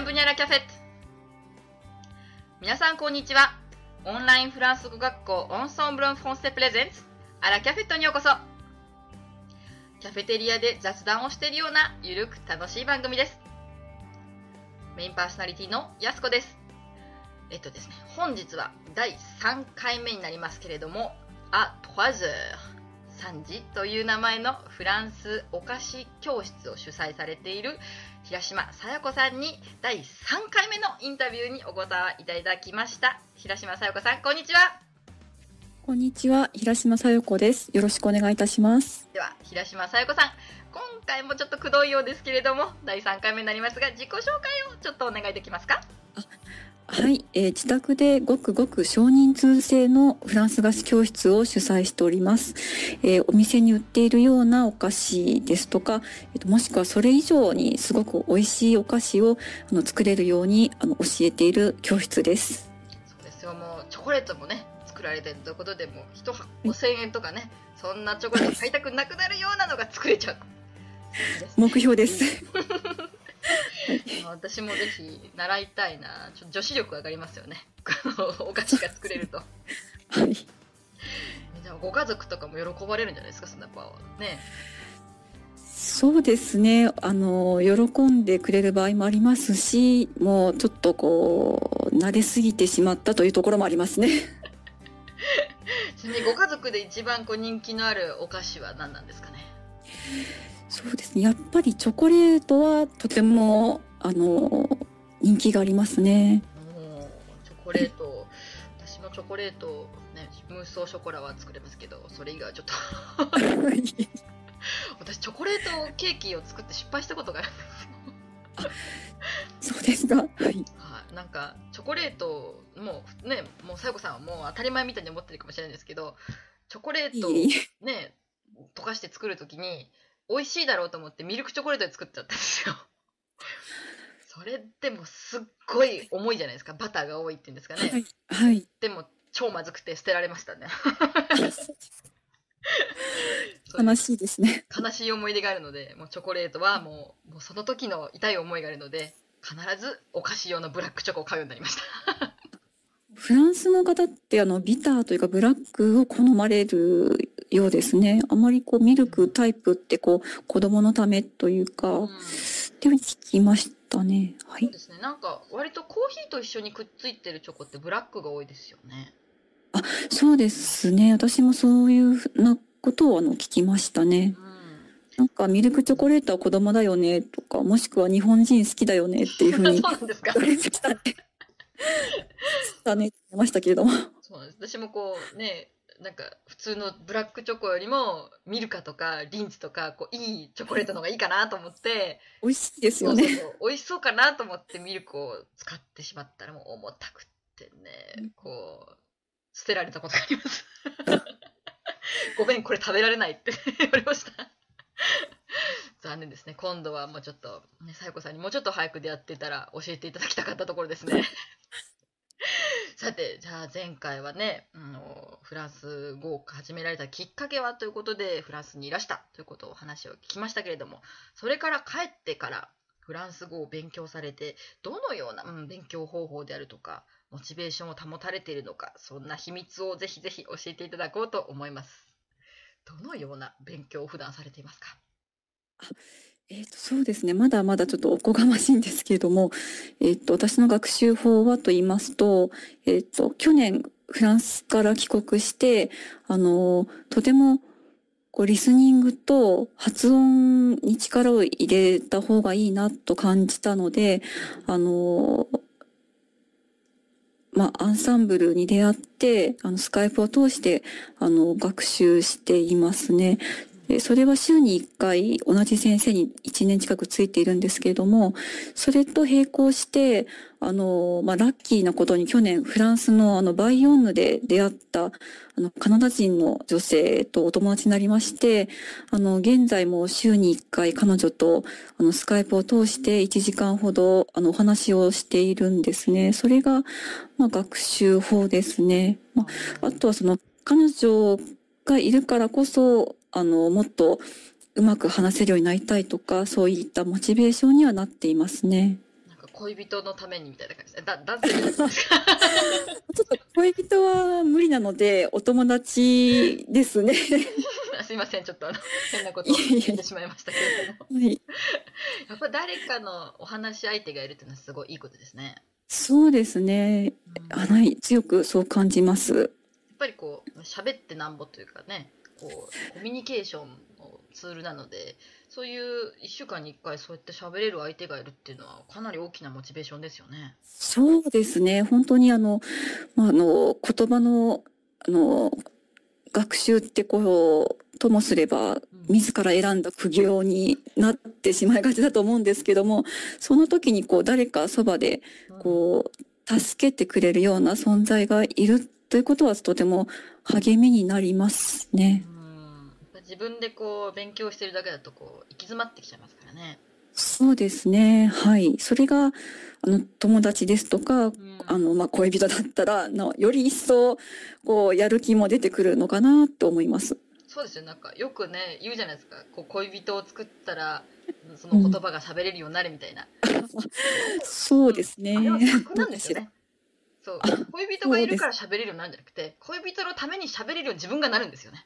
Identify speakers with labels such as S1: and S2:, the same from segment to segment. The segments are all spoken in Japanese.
S1: ンブニャラキャフェット。皆さんこんにちは。オンラインフランス語学校オンソンブロンフォンセプレゼンツ。アラキャフェットにようこそ。キャフェテリアで雑談をしているようなゆるく楽しい番組です。メインパーソナリティのやすこです。えっとですね本日は第3回目になりますけれどもあ3 heures 3時という名前のフランスお菓子教室を主催されている平島さや子さんに第3回目のインタビューにお答えいただきました。平島さや子さんこんにちは。
S2: こんにちは平島さや子です。よろしくお願いいたします。
S1: では平島さや子さん今回もちょっとくどいようですけれども第3回目になりますが自己紹介をちょっとお願いできますか？
S2: はい、えー、自宅でごくごく少人数制のフランス菓子教室を主催しております。えー、お店に売っているようなお菓子ですとか、えーと、もしくはそれ以上にすごく美味しいお菓子をあの作れるようにあの教えている教室です。
S1: そうですよ、もうチョコレートもね作られてるということでも一箱5000円とかね、そんなチョコレート買いたくなくなるようなのが作れちゃう。
S2: 目標です。
S1: 私もぜひ習いたいな。ちょ女子力上がりますよね。お菓子が作れると。
S2: はい。
S1: じゃあご家族とかも喜ばれるんじゃないですか？そんなやっぱね。
S2: そうですね。あの喜んでくれる場合もありますしもうちょっとこう慣れすぎてしまったというところもありますね。
S1: ちなみにご家族で一番こう人気のあるお菓子は何なんですかね？
S2: そうですねやっぱりチョコレートはとてもあの人気がありますね。
S1: チョコレート私もチョコレートねムースオショコラは作れますけどそれ以外はちょっと私チョコレートケーキを作って失敗したことがあるん
S2: ですよ。そうですか。はい。は
S1: い、なんかチョコレートもうねもうさよこさんはもう当たり前みたいに思ってるかもしれないんですけどチョコレートね溶かして作るときに美味しいだろうと思ってミルクチョコレートで作っちゃったんですよ。それでもすっごい重いじゃないですかバターが多いっていうんですかね。
S2: はい。はい、
S1: でも超まずくて捨てられましたね。
S2: 悲しいですね。
S1: 悲しい思い出があるので、もうチョコレートはもうもうその時の痛い思いがあるので、必ずお菓子用のブラックチョコを買うようになりました。
S2: フランスの方ってあのビターというかブラックを好まれるようですね。あまりこうミルクタイプってこう子供のためというか、うん、って聞きましたね。はい。
S1: そうですね。なんか割とコーヒーと一緒にくっついてるチョコってブラックが多いですよね。
S2: あ、そうですね。私もそういうふうなことをあの聞きましたね。うんなんかミルクチョコレートは子供だよねとか、もしくは日本人好きだよねっていうふうに
S1: そうなんですか？
S2: だね、ましたけれども。
S1: そうなんです。私もこうね、なんか普通のブラックチョコよりもミルカとかリンツとかこういいチョコレートの方がいいかなと思って。
S2: 美味しいですよね。
S1: そう美味しそうかなと思ってミルクを使ってしまったらもう重たくってねこう捨てられたことがあります。ごめんこれ食べられないって 言われました。残念ですね。今度はもうちょっとねさよこさんにもうちょっと早く出会ってたら教えていただきたかったところですねさて、じゃあ前回はね、あのフランス語を始められたきっかけはということで、フランスにいらしたということを話を聞きましたけれども、それから帰ってからフランス語を勉強されて、どのような、うん、勉強方法であるとか、モチベーションを保たれているのか、そんな秘密をぜひぜひ教えていただこうと思います。どのような勉強を普段されていますか？
S2: えっと、そうですね。まだまだちょっとおこがましいんですけれども、えっと、私の学習法はと言いますと、えっと、去年フランスから帰国して、あの、とてもこうリスニングと発音に力を入れた方がいいなと感じたので、あの、まあ、アンサンブルに出会って、あの、スカイプを通して、あの、学習していますね。それは週に1回同じ先生に1年近くついているんですけれども、それと並行して、あの、まあ、ラッキーなことに去年フランスのあのバイヨンヌで出会ったあのカナダ人の女性とお友達になりまして、あの、現在も週に1回彼女とあのスカイプを通して1時間ほどあのお話をしているんですね。それが、まあ、学習法ですね。まあ、あとはその彼女がいるからこそあの、もっとうまく話せるようになりたいとか、そういったモチベーションにはなっていますね。
S1: なんか恋人のためにみたいな感じでだ男性ですか
S2: ちょっと恋人は無理なので、お友達ですね。
S1: すいませんちょっとあの変なことを言ってしまいましたけれども
S2: はい。
S1: やっぱ誰かのお話し相手がいるっていうのはすごいいいことですね、
S2: そうですね。
S1: うん
S2: あはい、強くそう感じます。
S1: やっぱりこう喋ってなんぼというかねこうコミュニケーションのツールなのでそういう1週間に1回そうやって喋れる相手がいるっていうのはかなり大きなモチベーションですよね。
S2: そうですね。本当にあの、まあ、あの、言葉の、あの、学習ってこう、ともすれば、自ら選んだ苦行になってしまいがちだと思うんですけども、その時にこう、誰かそばで、こう、助けてくれるような存在がいるということはとても励みになりますね。
S1: うん自分でこう勉強してるだけだとこう行き詰まってきちゃいますからね。
S2: そうですね。はい。それが、あの、友達ですとか、
S1: うん
S2: あの、まあ、恋人だったら、のより一層、こう、やる気も出てくるのかなと思います。
S1: そうですよなんかよくね言うじゃないですかこう恋人を作ったらその言葉が喋れるようになるみたいな、
S2: そうですね。
S1: あれは逆なんですよね。そう恋人がいるから喋れるようになるんじゃなくて恋人のために喋れるように自分がなるんですよね。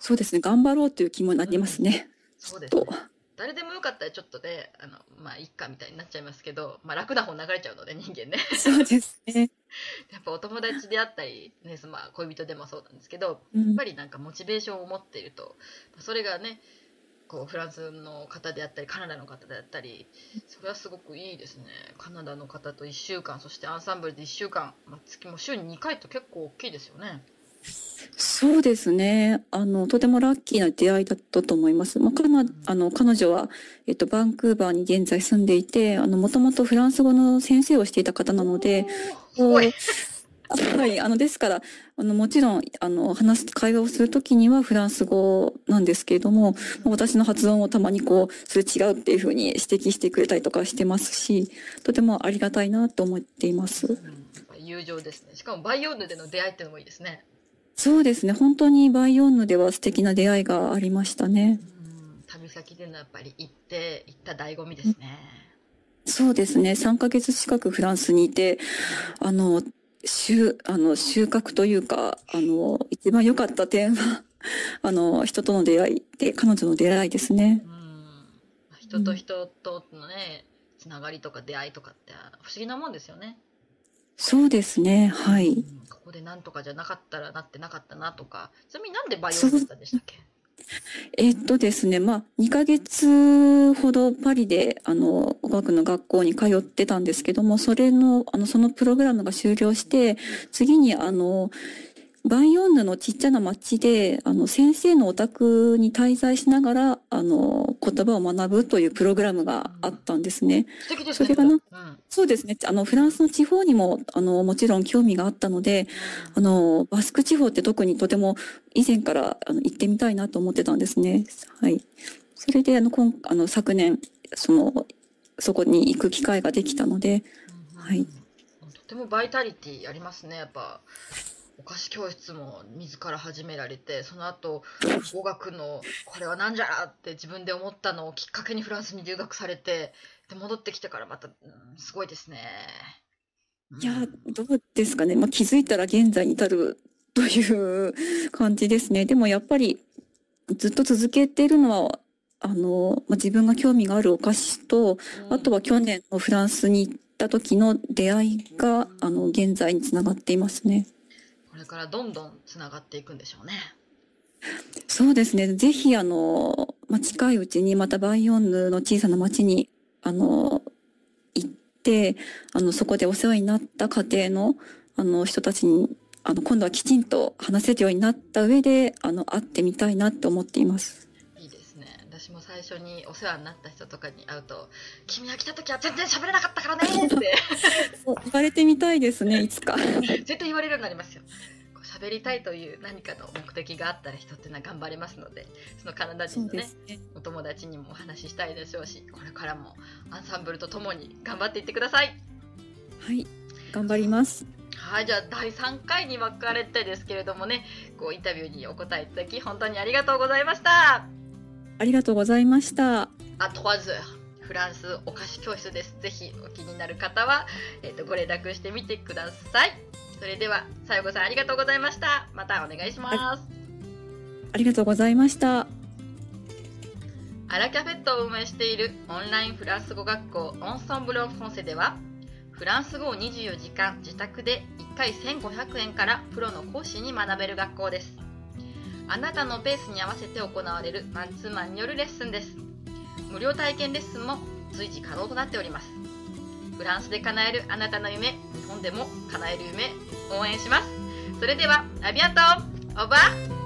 S2: そうですね。頑張ろうという気もなりますね。
S1: そうですね
S2: と。
S1: 誰でもよかったらちょっとであのまあいっかみたいになっちゃいますけど、まあ、楽な方流れちゃうので人間ね
S2: そうですね。
S1: やっぱお友達であったり、ねそのまあ、恋人でもそうなんですけど
S2: うん
S1: やっぱりなんかモチベーションを持っているとそれがねこうフランスの方であったりカナダの方であったりそれはすごくいいですねカナダの方と1週間そしてアンサンブルで1週間、まあ、月も週に2回と結構大きいですよね
S2: そうですね。あの、とてもラッキーな出会いだったと思います。まあ、かな、あの、彼女は、えっと、バンクーバーに現在住んでいて、あの、もともとフランス語の先生をしていた方なので、はい、あの、ですから、あの、もちろん、あの、話す、会話をするときにはフランス語なんですけれども、私の発音をたまにこう、それ違うっていうふうに指摘してくれたりとかしてますし、とてもありがたいなと思っています。
S1: 友情ですねしかもバイオーヌでの出会いっていうのもいいですね
S2: そうですね。本当にバイオンヌでは素敵な出会いがありましたね。
S1: うん旅先でのやっぱり行って行った醍醐味ですね
S2: そうですね。3ヶ月近くフランスにいて、あの、収、あの、収穫というか、あの、一番良かった点は、あの、人との出会いで、彼女の出会いですね
S1: う。ん人と人とのねつながりとか出会いとかって不思議なもんですよね
S2: そうですね。はい。
S1: うんここでなんとかじゃなかったらなってなかったなとかちなみになんでバイオリンだったんでしたっけ？
S2: えっとですね、まあ、2ヶ月ほどパリで、あの、語学の学校に通ってたんですけども、それの、あの、そのプログラムが終了して、次に、あの、バイオンヌのちっちゃな町で、あの、先生のお宅に滞在しながら、あの、言葉を学ぶというプログラムがあったんですね。
S1: 素敵ですね
S2: それがな
S1: うん
S2: そうですね。あの、フランスの地方にも、あの、もちろん興味があったので、あの、バスク地方って特にとても以前からあの行ってみたいなと思ってたんですね。はい。それで、あの、今、あの、昨年、その、そこに行く機会ができたので、
S1: うん
S2: はい
S1: とてもバイタリティありますねやっぱお菓子教室も自ら始められてその後語学のこれは何じゃらって自分で思ったのをきっかけにフランスに留学されてで戻ってきてからまた、うんすごいですね。うん
S2: いや、どうですかね。まあ、気づいたら現在に至るという感じですね。でもやっぱり、ずっと続けているのは、あの、まあ、自分が興味があるお菓子と、
S1: うん
S2: あとは去年のフランスに行った時の出会いが、あの、現在につながっていますね。
S1: これからどんどんつながっていくんでしょうね。
S2: そうですね。ぜひ、あの、ま、近いうちにまたバイオンヌの小さな町に、あの、行って、あの、そこでお世話になった家庭の、あの、人たちに、あの、今度はきちんと話せるようになった上で、あの、会ってみたいなって思っています。
S1: 最初にお世話になった人とかに会うと「君が来た時は全然喋れなかったからね」って
S2: 言われてみたいですね、いつか。
S1: 絶対言われるようになりますよ。喋りたいという何かの目的があったら人ってのは頑張れますのでそのカナダ人のね
S2: ね。
S1: お友達にもお話ししたいでしょうしこれからもアンサンブルとともに頑張っていってください。
S2: はい。頑張ります。
S1: はい、じゃあ第3回に分かれてですけれどもねこうインタビューにお答えいただき本当にありがとうございました。
S2: ありがとうございました。
S1: あ3 heures フランスお菓子教室です。ぜひお気になる方は、えーとご連絡してみてください。それでは、さよこさんありがとうございました。またお願いします。
S2: ありがとうございました。
S1: アラキャフェットを運営しているオンラインフランス語学校オンソンブロンフォンセではフランス語を24時間自宅で1回1500円からプロの講師に学べる学校ですあなたのペースに合わせて行われるマンツーマンによるレッスンです。無料体験レッスンも随時可能となっております。フランスで叶えるあなたの夢日本でも叶える夢応援します。それではアビアントオーバー